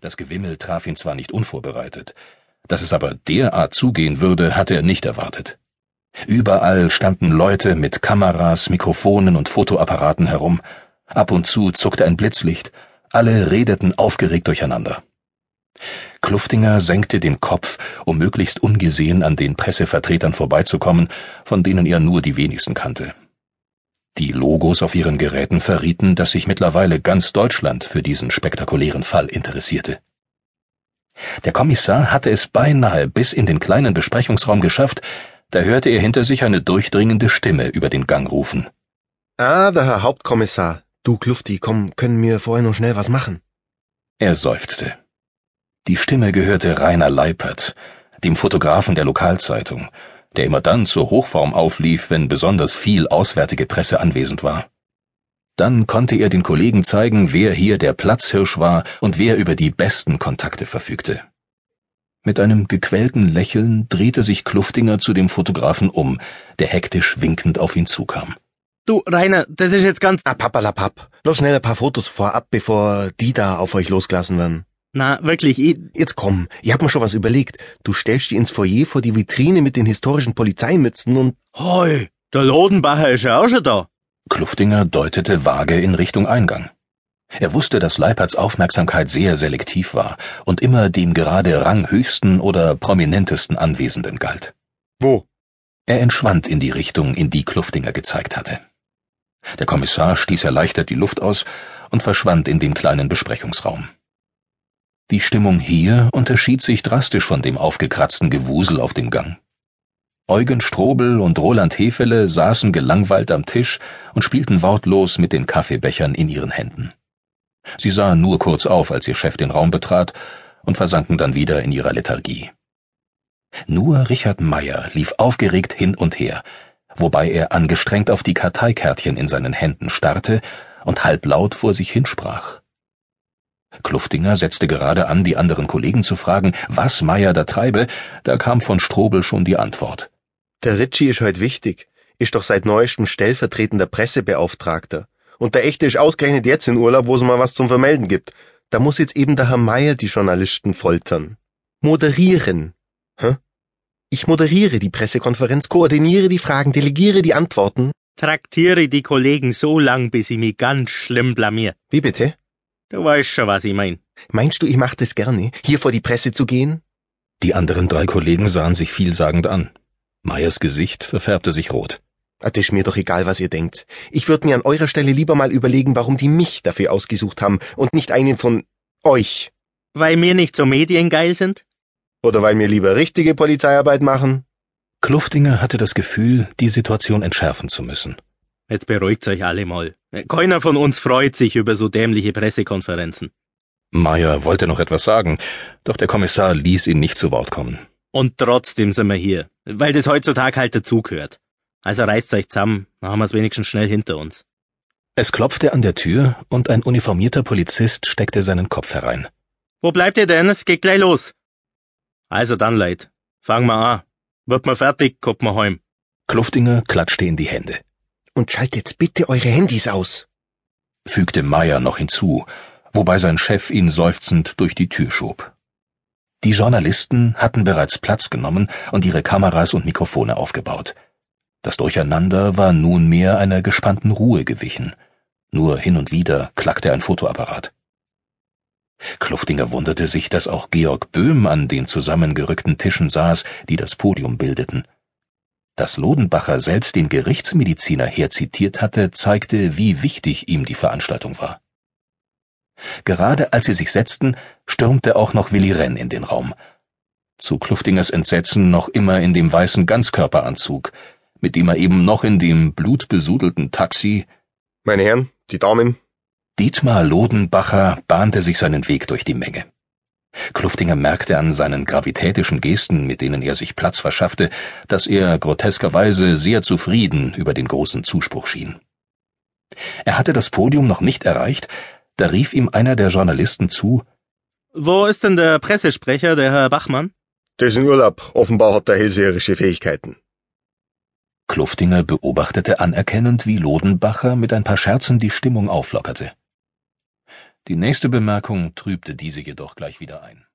Das Gewimmel traf ihn zwar nicht unvorbereitet, dass es aber derart zugehen würde, hatte er nicht erwartet. Überall standen Leute mit Kameras, Mikrofonen und Fotoapparaten herum. Ab und zu zuckte ein Blitzlicht. Alle redeten aufgeregt durcheinander. Kluftinger senkte den Kopf, um möglichst ungesehen an den Pressevertretern vorbeizukommen, von denen er nur die wenigsten kannte. Die Logos auf ihren Geräten verrieten, dass sich mittlerweile ganz Deutschland für diesen spektakulären Fall interessierte. Der Kommissar hatte es beinahe bis in den kleinen Besprechungsraum geschafft, da hörte er hinter sich eine durchdringende Stimme über den Gang rufen. Ah, der Herr Hauptkommissar. Du Klufti, komm, können wir vorher noch schnell was machen? Er seufzte. Die Stimme gehörte Rainer Leipert, dem Fotografen der Lokalzeitung, der immer dann zur Hochform auflief, wenn besonders viel auswärtige Presse anwesend war. Dann konnte er den Kollegen zeigen, wer hier der Platzhirsch war und wer über die besten Kontakte verfügte. Mit einem gequälten Lächeln drehte sich Kluftinger zu dem Fotografen um, der hektisch winkend auf ihn zukam. Du, Rainer, das ist jetzt ganz... Ah, pappalapapp. Los schnell ein paar Fotos vorab, bevor die da auf euch losgelassen werden. Na, wirklich, ich... Jetzt komm, ich hab mir schon was überlegt. Du stellst die ins Foyer vor die Vitrine mit den historischen Polizeimützen und... Hoi, der Lodenbacher ist ja auch schon da. Kluftinger deutete vage in Richtung Eingang. Er wusste, dass Leiperts Aufmerksamkeit sehr selektiv war und immer dem gerade ranghöchsten oder prominentesten Anwesenden galt. Wo? Er entschwand in die Richtung, in die Kluftinger gezeigt hatte. Der Kommissar stieß erleichtert die Luft aus und verschwand in dem kleinen Besprechungsraum. Die Stimmung hier unterschied sich drastisch von dem aufgekratzten Gewusel auf dem Gang. Eugen Strobel und Roland Hefele saßen gelangweilt am Tisch und spielten wortlos mit den Kaffeebechern in ihren Händen. Sie sahen nur kurz auf, als ihr Chef den Raum betrat, und versanken dann wieder in ihrer Lethargie. Nur Richard Meyer lief aufgeregt hin und her, wobei er angestrengt auf die Karteikärtchen in seinen Händen starrte und halblaut vor sich hinsprach. Kluftinger setzte gerade an, die anderen Kollegen zu fragen, was Meyer da treibe, da kam von Strobel schon die Antwort. Der Ritchie ist heute wichtig, ist doch seit neuestem stellvertretender Pressebeauftragter. Und der Echte ist ausgerechnet jetzt in Urlaub, wo es mal was zum Vermelden gibt. Da muss jetzt eben der Herr Meyer die Journalisten foltern. Moderieren. Hä? Ich moderiere die Pressekonferenz, koordiniere die Fragen, delegiere die Antworten. Traktiere die Kollegen so lang, bis ich mich ganz schlimm blamier. Wie bitte? Du weißt schon, was ich mein. Meinst du, ich mach das gerne, hier vor die Presse zu gehen? Die anderen drei Kollegen sahen sich vielsagend an. Meyers Gesicht verfärbte sich rot. Ah, das ist mir doch egal, was ihr denkt. Ich würde mir an eurer Stelle lieber mal überlegen, warum die mich dafür ausgesucht haben und nicht einen von euch. Weil wir nicht so mediengeil sind? Oder weil wir lieber richtige Polizeiarbeit machen? Kluftinger hatte das Gefühl, die Situation entschärfen zu müssen. Jetzt beruhigt euch alle mal. Keiner von uns freut sich über so dämliche Pressekonferenzen. Meyer wollte noch etwas sagen, doch der Kommissar ließ ihn nicht zu Wort kommen. Und trotzdem sind wir hier, weil das heutzutage halt dazugehört. Also reißt euch zusammen, dann haben wir es wenigstens schnell hinter uns. Es klopfte an der Tür und ein uniformierter Polizist steckte seinen Kopf herein. Wo bleibt ihr denn? Es geht gleich los. Also dann, Leid. Fangen wir an. Wird mal fertig, kommt mal heim. Kluftinger klatschte in die Hände. Und schaltet bitte eure Handys aus, fügte Meyer noch hinzu, wobei sein Chef ihn seufzend durch die Tür schob. Die Journalisten hatten bereits Platz genommen und ihre Kameras und Mikrofone aufgebaut. Das Durcheinander war nunmehr einer gespannten Ruhe gewichen. Nur hin und wieder klackte ein Fotoapparat. Kluftinger wunderte sich, dass auch Georg Böhm an den zusammengerückten Tischen saß, die das Podium bildeten. Dass Lodenbacher selbst den Gerichtsmediziner herzitiert hatte, zeigte, wie wichtig ihm die Veranstaltung war. Gerade als sie sich setzten, stürmte auch noch Willi Renn in den Raum. Zu Kluftingers Entsetzen noch immer in dem weißen Ganzkörperanzug, mit dem er eben noch in dem blutbesudelten Taxi Meine Herren, die Damen. Dietmar Lodenbacher bahnte sich seinen Weg durch die Menge. Kluftinger merkte an seinen gravitätischen Gesten, mit denen er sich Platz verschaffte, dass er groteskerweise sehr zufrieden über den großen Zuspruch schien. Er hatte das Podium noch nicht erreicht, da rief ihm einer der Journalisten zu Wo ist denn der Pressesprecher, der Herr Bachmann? Der ist in Urlaub. Offenbar hat er hellseherische Fähigkeiten. Kluftinger beobachtete anerkennend, wie Lodenbacher mit ein paar Scherzen die Stimmung auflockerte. Die nächste Bemerkung trübte diese jedoch gleich wieder ein.